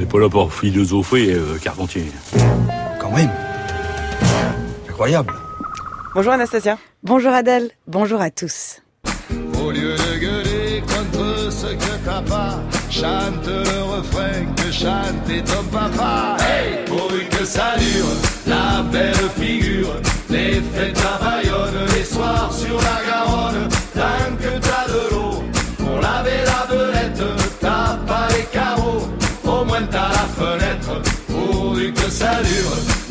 n'est pas là pour philosopher, euh, Carpentier. Quand même. Incroyable. Bonjour Anastasia. Bonjour Adèle, bonjour à tous. Au lieu de gueuler contre ce que t'as pas, chante le refrain que chantait ton papa. Hey, pourvu que ça dure, la belle figure, les fêtes à Bayonne, les soirs sur la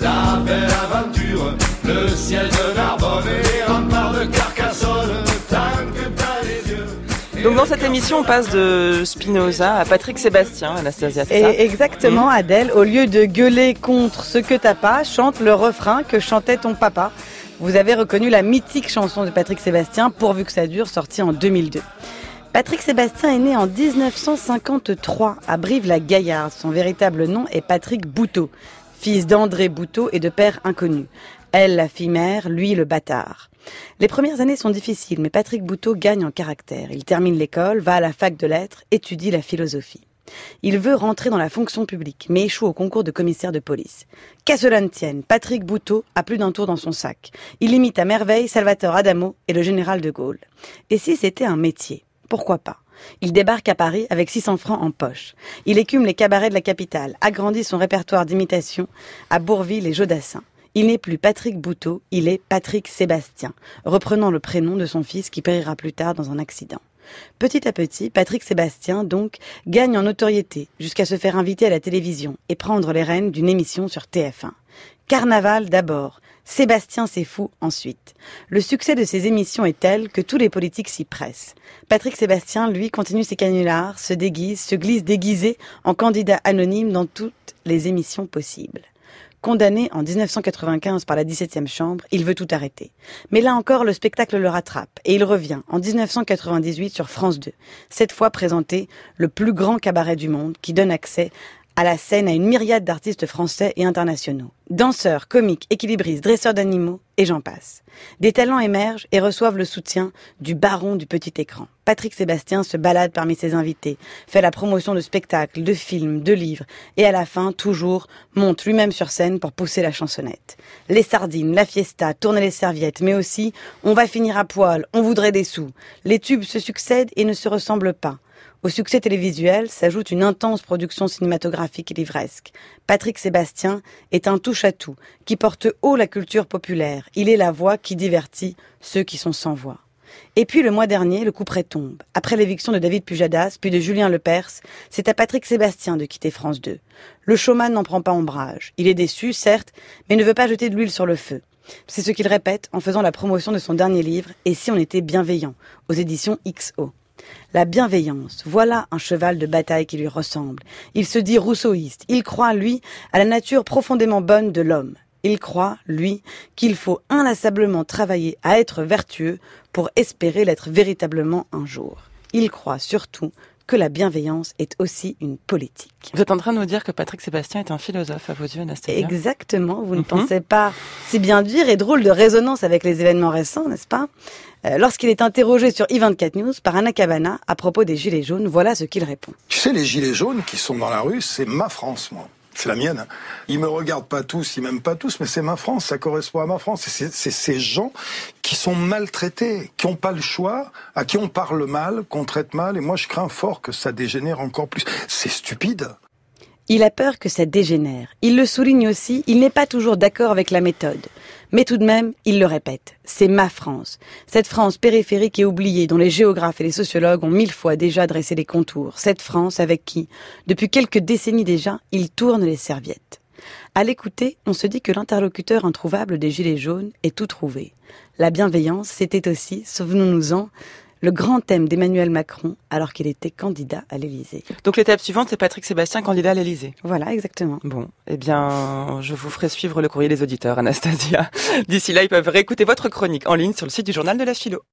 la belle aventure, le ciel de Narbonne et les remparts de Carcassonne, tant que t'as les yeux. Donc dans cette émission, on passe de Spinoza à Patrick Sébastien, Anastasia, Et ça? exactement, Adèle, au lieu de gueuler contre ce que t'as pas, chante le refrain que chantait ton papa. Vous avez reconnu la mythique chanson de Patrick Sébastien, Pourvu que ça dure, sortie en 2002. Patrick Sébastien est né en 1953 à Brive-la-Gaillarde. Son véritable nom est Patrick Bouteau, fils d'André Bouteau et de père inconnu. Elle, la fille mère, lui, le bâtard. Les premières années sont difficiles, mais Patrick Bouteau gagne en caractère. Il termine l'école, va à la fac de lettres, étudie la philosophie. Il veut rentrer dans la fonction publique, mais échoue au concours de commissaire de police. Qu'à cela ne tienne, Patrick Bouteau a plus d'un tour dans son sac. Il imite à merveille Salvatore Adamo et le général de Gaulle. Et si c'était un métier? Pourquoi pas? Il débarque à Paris avec 600 francs en poche. Il écume les cabarets de la capitale, agrandit son répertoire d'imitation à Bourville et Jodassin. Il n'est plus Patrick Bouteau, il est Patrick Sébastien, reprenant le prénom de son fils qui périra plus tard dans un accident. Petit à petit, Patrick Sébastien, donc, gagne en notoriété jusqu'à se faire inviter à la télévision et prendre les rênes d'une émission sur TF1. Carnaval d'abord, Sébastien c'est fou ensuite. Le succès de ces émissions est tel que tous les politiques s'y pressent. Patrick Sébastien, lui, continue ses canulars, se déguise, se glisse déguisé en candidat anonyme dans toutes les émissions possibles. Condamné en 1995 par la 17e chambre, il veut tout arrêter. Mais là encore, le spectacle le rattrape et il revient en 1998 sur France 2. Cette fois présenté le plus grand cabaret du monde qui donne accès à la scène à une myriade d'artistes français et internationaux. Danseurs, comiques, équilibristes, dresseurs d'animaux, et j'en passe. Des talents émergent et reçoivent le soutien du baron du petit écran. Patrick Sébastien se balade parmi ses invités, fait la promotion de spectacles, de films, de livres, et à la fin, toujours, monte lui-même sur scène pour pousser la chansonnette. Les sardines, la fiesta, tourner les serviettes, mais aussi, on va finir à poil, on voudrait des sous. Les tubes se succèdent et ne se ressemblent pas. Au succès télévisuel s'ajoute une intense production cinématographique et livresque. Patrick Sébastien est un touche-à-tout qui porte haut la culture populaire. Il est la voix qui divertit ceux qui sont sans voix. Et puis le mois dernier, le coup près tombe. Après l'éviction de David Pujadas, puis de Julien Lepers, c'est à Patrick Sébastien de quitter France 2. Le showman n'en prend pas ombrage. Il est déçu, certes, mais ne veut pas jeter de l'huile sur le feu. C'est ce qu'il répète en faisant la promotion de son dernier livre, Et si on était bienveillant, aux éditions XO. La bienveillance, voilà un cheval de bataille qui lui ressemble. Il se dit rousseauiste, il croit, lui, à la nature profondément bonne de l'homme. Il croit, lui, qu'il faut inlassablement travailler à être vertueux pour espérer l'être véritablement un jour. Il croit surtout que la bienveillance est aussi une politique. Vous êtes en train de nous dire que Patrick Sébastien est un philosophe à vos yeux, Anastasia Exactement, vous ne Mhm. pensez pas si bien dire et drôle de résonance avec les événements récents, n'est-ce pas? Euh, Lorsqu'il est interrogé sur i24 News par Anna Cabana à propos des Gilets jaunes, voilà ce qu'il répond. Tu sais, les gilets jaunes qui sont dans la rue, c'est ma France, moi. C'est la mienne. Ils me regardent pas tous, ils m'aiment pas tous, mais c'est ma France, ça correspond à ma France. C'est ces gens qui sont maltraités, qui ont pas le choix, à qui on parle mal, qu'on traite mal, et moi je crains fort que ça dégénère encore plus. C'est stupide. Il a peur que ça dégénère. Il le souligne aussi, il n'est pas toujours d'accord avec la méthode. Mais tout de même, il le répète, c'est ma France. Cette France périphérique et oubliée dont les géographes et les sociologues ont mille fois déjà dressé les contours. Cette France avec qui, depuis quelques décennies déjà, il tourne les serviettes. À l'écouter, on se dit que l'interlocuteur introuvable des Gilets jaunes est tout trouvé. La bienveillance, c'était aussi, souvenons-nous-en, le grand thème d'Emmanuel Macron alors qu'il était candidat à l'Élysée. Donc l'étape suivante, c'est Patrick Sébastien, candidat à l'Élysée. Voilà, exactement. Bon, eh bien, je vous ferai suivre le courrier des auditeurs, Anastasia. D'ici là, ils peuvent réécouter votre chronique en ligne sur le site du journal de la philo.